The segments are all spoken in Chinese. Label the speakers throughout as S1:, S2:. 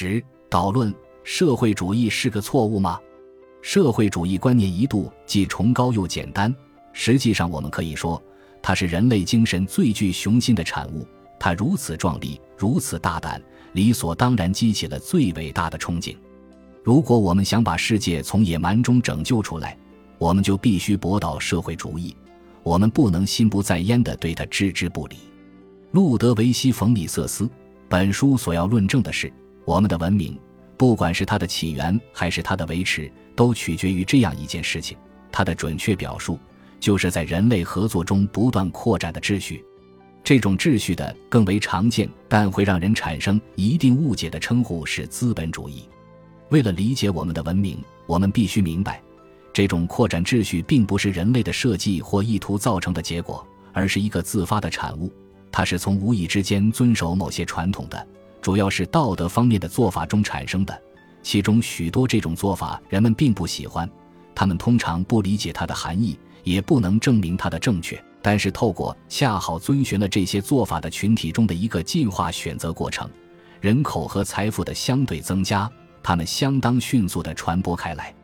S1: 十导论：社会主义是个错误吗？社会主义观念一度既崇高又简单，实际上我们可以说，它是人类精神最具雄心的产物。它如此壮丽，如此大胆，理所当然激起了最伟大的憧憬。如果我们想把世界从野蛮中拯救出来，我们就必须驳倒社会主义。我们不能心不在焉地对它置之不理。路德维希·冯·米瑟斯，本书所要论证的是，我们的文明，不管是它的起源还是它的维持，都取决于这样一件事情：它的准确表述，就是在人类合作中不断扩展的秩序。这种秩序的更为常见，但会让人产生一定误解的称呼是资本主义。为了理解我们的文明，我们必须明白，这种扩展秩序并不是人类的设计或意图造成的结果，而是一个自发的产物。它是从无意之间遵守某些传统的，主要是道德方面的做法中产生的。其中许多这种做法人们并不喜欢，他们通常不理解它的含义，也不能证明它的正确。但是，透过恰好遵循了这些做法的群体中的一个进化选择过程，人口和财富的相对增加，它们相当迅速地传播开来。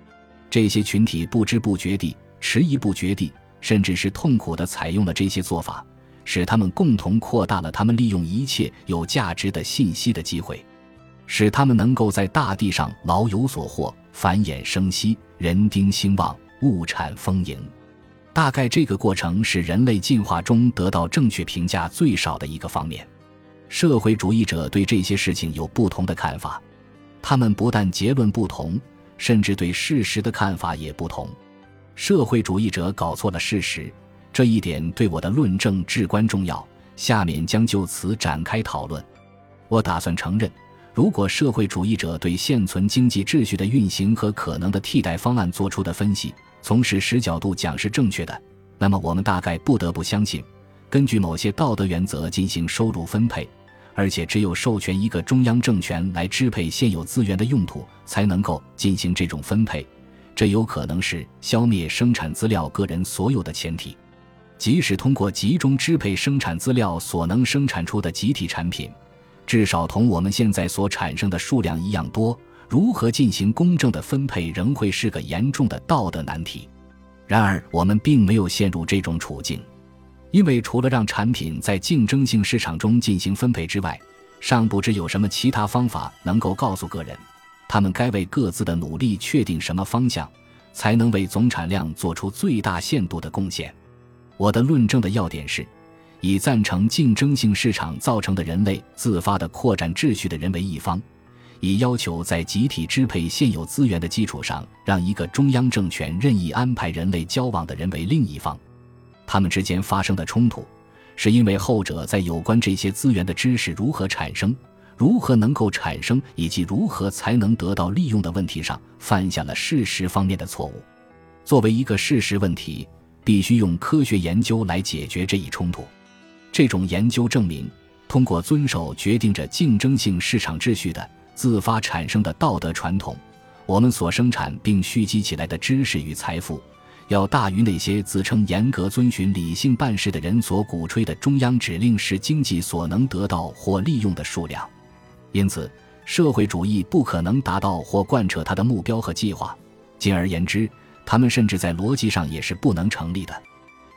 S1: 这些群体不知不觉地、迟疑不决地，甚至是痛苦地采用了这些做法，使他们共同扩大了他们利用一切有价值的信息的机会，使他们能够在大地上老有所获，繁衍生息，人丁兴旺，物产丰盈。大概这个过程是人类进化中得到正确评价最少的一个方面。社会主义者对这些事情有不同的看法，他们不但结论不同，甚至对事实的看法也不同。社会主义者搞错了事实，这一点对我的论证至关重要。下面将就此展开讨论。我打算承认，如果社会主义者对现存经济秩序的运行和可能的替代方案做出的分析，从事实角度讲是正确的，那么我们大概不得不相信，根据某些道德原则进行收入分配，而且只有授权一个中央政权来支配现有资源的用途，才能够进行这种分配。这有可能是消灭生产资料个人所有的前提。即使通过集中支配生产资料所能生产出的集体产品，至少同我们现在所产生的数量一样多。如何进行公正的分配仍会是个严重的道德难题。然而，我们并没有陷入这种处境，因为除了让产品在竞争性市场中进行分配之外，尚不知有什么其他方法能够告诉个人，他们该为各自的努力确定什么方向，才能为总产量做出最大限度的贡献。我的论证的要点是，以赞成竞争性市场造成的人类自发的扩展秩序的人为一方。以要求在集体支配现有资源的基础上，让一个中央政权任意安排人类交往的人为另一方，他们之间发生的冲突，是因为后者在有关这些资源的知识如何产生、如何能够产生以及如何才能得到利用的问题上，犯下了事实方面的错误。作为一个事实问题，必须用科学研究来解决这一冲突。这种研究证明，通过遵守决定着竞争性市场秩序的。自发产生的道德传统，我们所生产并蓄积起来的知识与财富，要大于那些自称严格遵循理性办事的人所鼓吹的中央指令式经济所能得到或利用的数量。因此，社会主义不可能达到或贯彻它的目标和计划。进而言之，他们甚至在逻辑上也是不能成立的。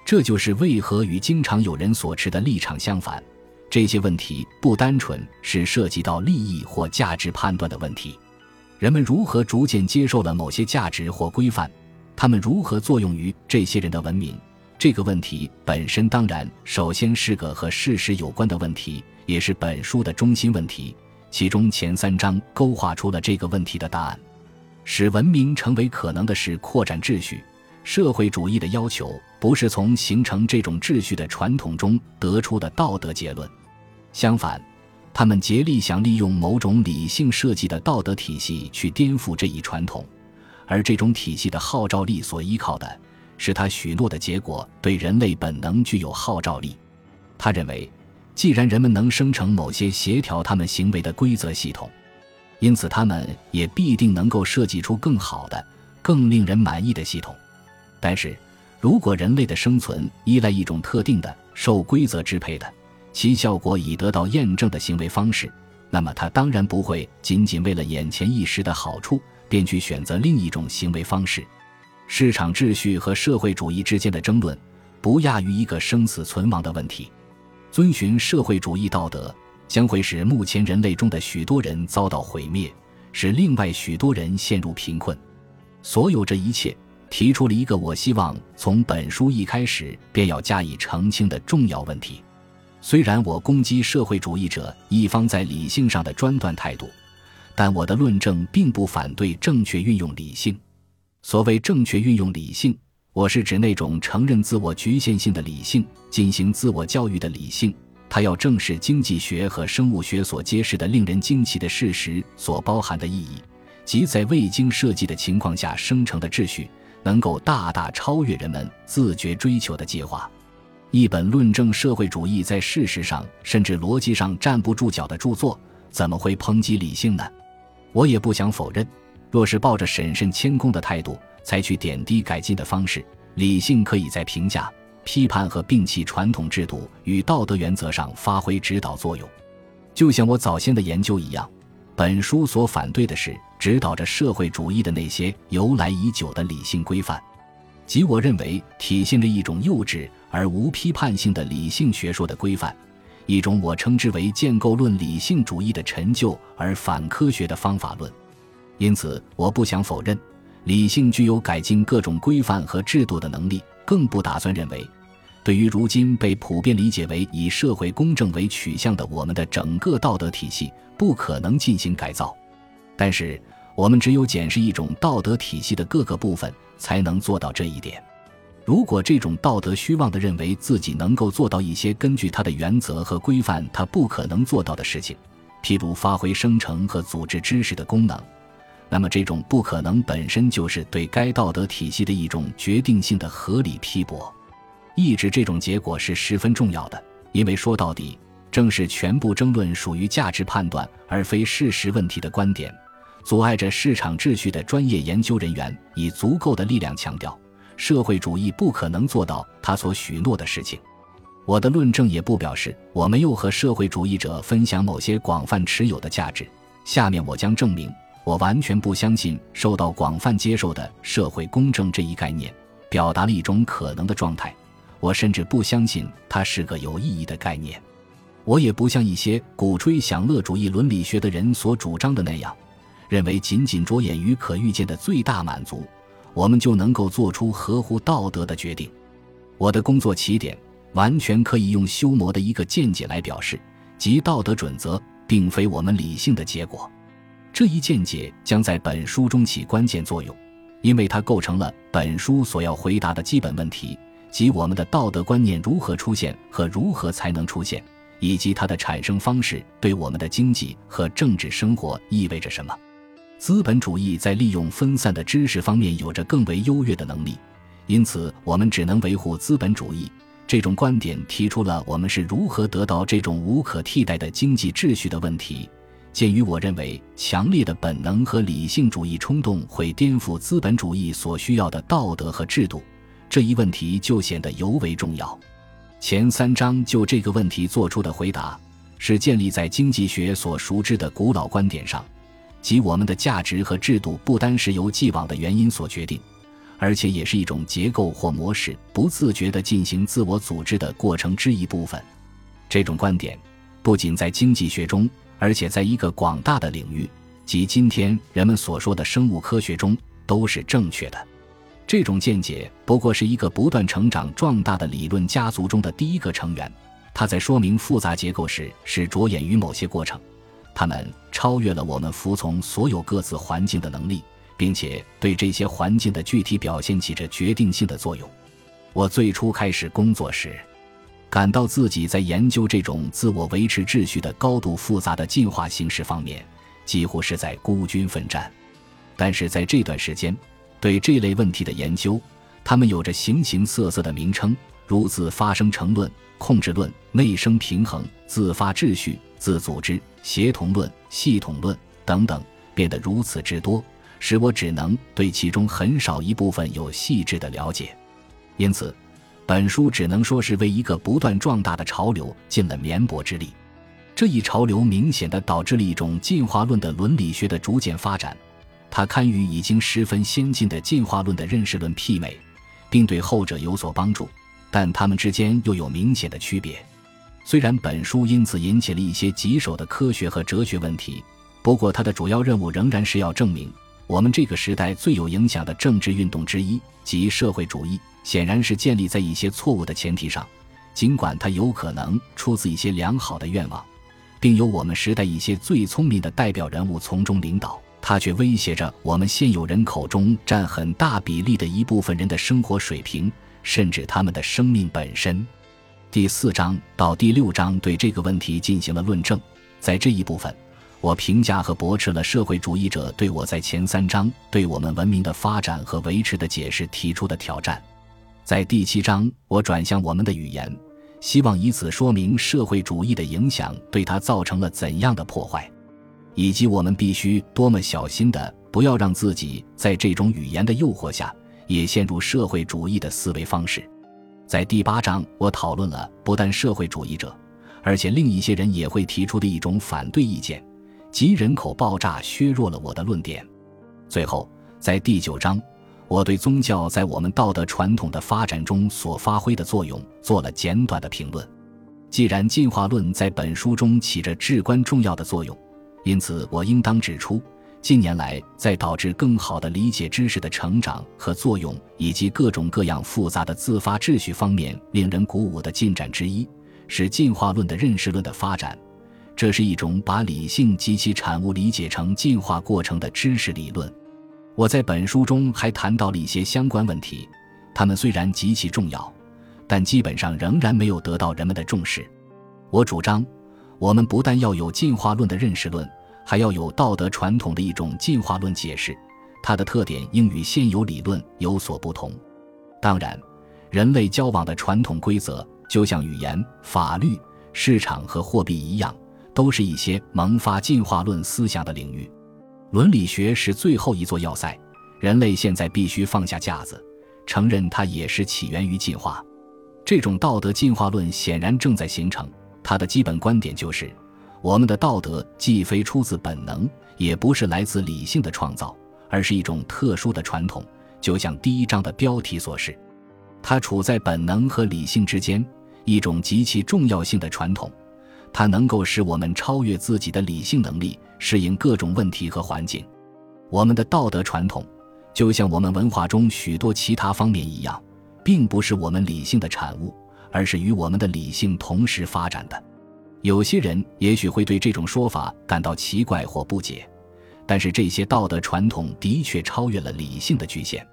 S1: 这就是为何与经常有人所持的立场相反。这些问题不单纯是涉及到利益或价值判断的问题，人们如何逐渐接受了某些价值或规范，他们如何作用于这些人的文明？这个问题本身当然首先是个和事实有关的问题，也是本书的中心问题。其中前三章勾画出了这个问题的答案。使文明成为可能的是扩展秩序。社会主义的要求不是从形成这种秩序的传统中得出的道德结论，相反，他们竭力想利用某种理性设计的道德体系去颠覆这一传统，而这种体系的号召力所依靠的是他许诺的结果对人类本能具有号召力。他认为，既然人们能生成某些协调他们行为的规则系统，因此他们也必定能够设计出更好的、更令人满意的系统。但是，如果人类的生存依赖一种特定的、受规则支配的、其效果已得到验证的行为方式，那么他当然不会仅仅为了眼前一时的好处，便去选择另一种行为方式。市场秩序和社会主义之间的争论，不亚于一个生死存亡的问题。遵循社会主义道德，将会使目前人类中的许多人遭到毁灭，使另外许多人陷入贫困。所有这一切，提出了一个我希望从本书一开始便要加以澄清的重要问题。虽然我攻击社会主义者一方在理性上的专断态度，但我的论证并不反对正确运用理性。所谓正确运用理性，我是指那种承认自我局限性的理性，进行自我教育的理性。它要正视经济学和生物学所揭示的令人惊奇的事实所包含的意义，即在未经设计的情况下生成的秩序，能够大大超越人们自觉追求的计划。一本论证社会主义在事实上甚至逻辑上站不住脚的著作，怎么会抨击理性呢？我也不想否认，若是抱着审慎谦恭的态度，采取点滴改进的方式，理性可以在评价、批判和摒弃传统制度与道德原则上发挥指导作用。就像我早先的研究一样，本书所反对的是指导着社会主义的那些由来已久的理性规范。即我认为体现着一种幼稚而无批判性的理性学说的规范，一种我称之为建构论理性主义的陈旧而反科学的方法论。因此，我不想否认理性具有改进各种规范和制度的能力，更不打算认为，对于如今被普遍理解为以社会公正为取向的我们的整个道德体系不可能进行改造。但是，我们只有检视一种道德体系的各个部分。才能做到这一点。如果这种道德虚妄地认为自己能够做到一些根据他的原则和规范他不可能做到的事情，譬如发挥生成和组织知识的功能，那么这种不可能本身就是对该道德体系的一种决定性的合理批驳。抑制这种结果是十分重要的，因为说到底，正是全部争论属于价值判断而非事实问题的观点。阻碍着市场秩序的专业研究人员以足够的力量强调，社会主义不可能做到他所许诺的事情。我的论证也不表示我没有和社会主义者分享某些广泛持有的价值。下面我将证明，我完全不相信受到广泛接受的社会公正这一概念，表达了一种可能的状态。我甚至不相信它是个有意义的概念。我也不像一些鼓吹享乐主义伦理学的人所主张的那样。认为仅仅着眼于可预见的最大满足，我们就能够做出合乎道德的决定。我的工作起点完全可以用修魔的一个见解来表示，即道德准则并非我们理性的结果。这一见解将在本书中起关键作用，因为它构成了本书所要回答的基本问题，即我们的道德观念如何出现和如何才能出现，以及它的产生方式对我们的经济和政治生活意味着什么。资本主义在利用分散的知识方面有着更为优越的能力，因此我们只能维护资本主义这种观点。提出了我们是如何得到这种无可替代的经济秩序的问题。鉴于我认为强烈的本能和理性主义冲动会颠覆资本主义所需要的道德和制度，这一问题就显得尤为重要。前三章就这个问题做出的回答，是建立在经济学所熟知的古老观点上。即我们的价值和制度不单是由既往的原因所决定，而且也是一种结构或模式不自觉地进行自我组织的过程之一部分。这种观点不仅在经济学中，而且在一个广大的领域，即今天人们所说的生物科学中都是正确的。这种见解不过是一个不断成长壮大的理论家族中的第一个成员，他在说明复杂结构时是着眼于某些过程。他们超越了我们服从所有各自环境的能力，并且对这些环境的具体表现起着决定性的作用。我最初开始工作时，感到自己在研究这种自我维持秩序的高度复杂的进化形式方面，几乎是在孤军奋战。但是在这段时间，对这类问题的研究，他们有着形形色色的名称，如自发生成论、控制论、内生平衡、自发秩序、自组织。协同论、系统论等等变得如此之多，使我只能对其中很少一部分有细致的了解。因此，本书只能说是为一个不断壮大的潮流尽了绵薄之力。这一潮流明显的导致了一种进化论的伦理学的逐渐发展，它堪与已经十分先进的进化论的认识论媲美，并对后者有所帮助，但它们之间又有明显的区别。虽然本书因此引起了一些棘手的科学和哲学问题，不过它的主要任务仍然是要证明，我们这个时代最有影响的政治运动之一，即社会主义，显然是建立在一些错误的前提上，尽管它有可能出自一些良好的愿望。并由我们时代一些最聪明的代表人物从中领导，它却威胁着我们现有人口中占很大比例的一部分人的生活水平，甚至他们的生命本身。第四章到第六章对这个问题进行了论证。在这一部分，我评价和驳斥了社会主义者对我在前三章对我们文明的发展和维持的解释提出的挑战。在第七章，我转向我们的语言。希望以此说明社会主义的影响对他造成了怎样的破坏，以及我们必须多么小心的不要让自己在这种语言的诱惑下也陷入社会主义的思维方式。在第八章，我讨论了不但社会主义者，而且另一些人也会提出的一种反对意见，即人口爆炸削弱了我的论点。最后，在第九章。我对宗教在我们道德传统的发展中所发挥的作用做了简短的评论。既然进化论在本书中起着至关重要的作用，因此我应当指出，近年来在导致更好的理解知识的成长和作用，以及各种各样复杂的自发秩序方面，令人鼓舞的进展之一，是进化论的认识论的发展。这是一种把理性及其产物理解成进化过程的知识理论。我在本书中还谈到了一些相关问题，它们虽然极其重要，但基本上仍然没有得到人们的重视。我主张，我们不但要有进化论的认识论，还要有道德传统的一种进化论解释，它的特点应与现有理论有所不同。当然，人类交往的传统规则，就像语言、法律、市场和货币一样，都是一些萌发进化论思想的领域。伦理学是最后一座要塞，人类现在必须放下架子，承认它也是起源于进化。这种道德进化论显然正在形成。它的基本观点就是：我们的道德既非出自本能，也不是来自理性的创造，而是一种特殊的传统，就像第一章的标题所示，它处在本能和理性之间，一种极其重要性的传统。它能够使我们超越自己的理性能力。适应各种问题和环境，我们的道德传统，就像我们文化中许多其他方面一样，并不是我们理性的产物，而是与我们的理性同时发展的。有些人也许会对这种说法感到奇怪或不解，但是这些道德传统的确超越了理性的局限。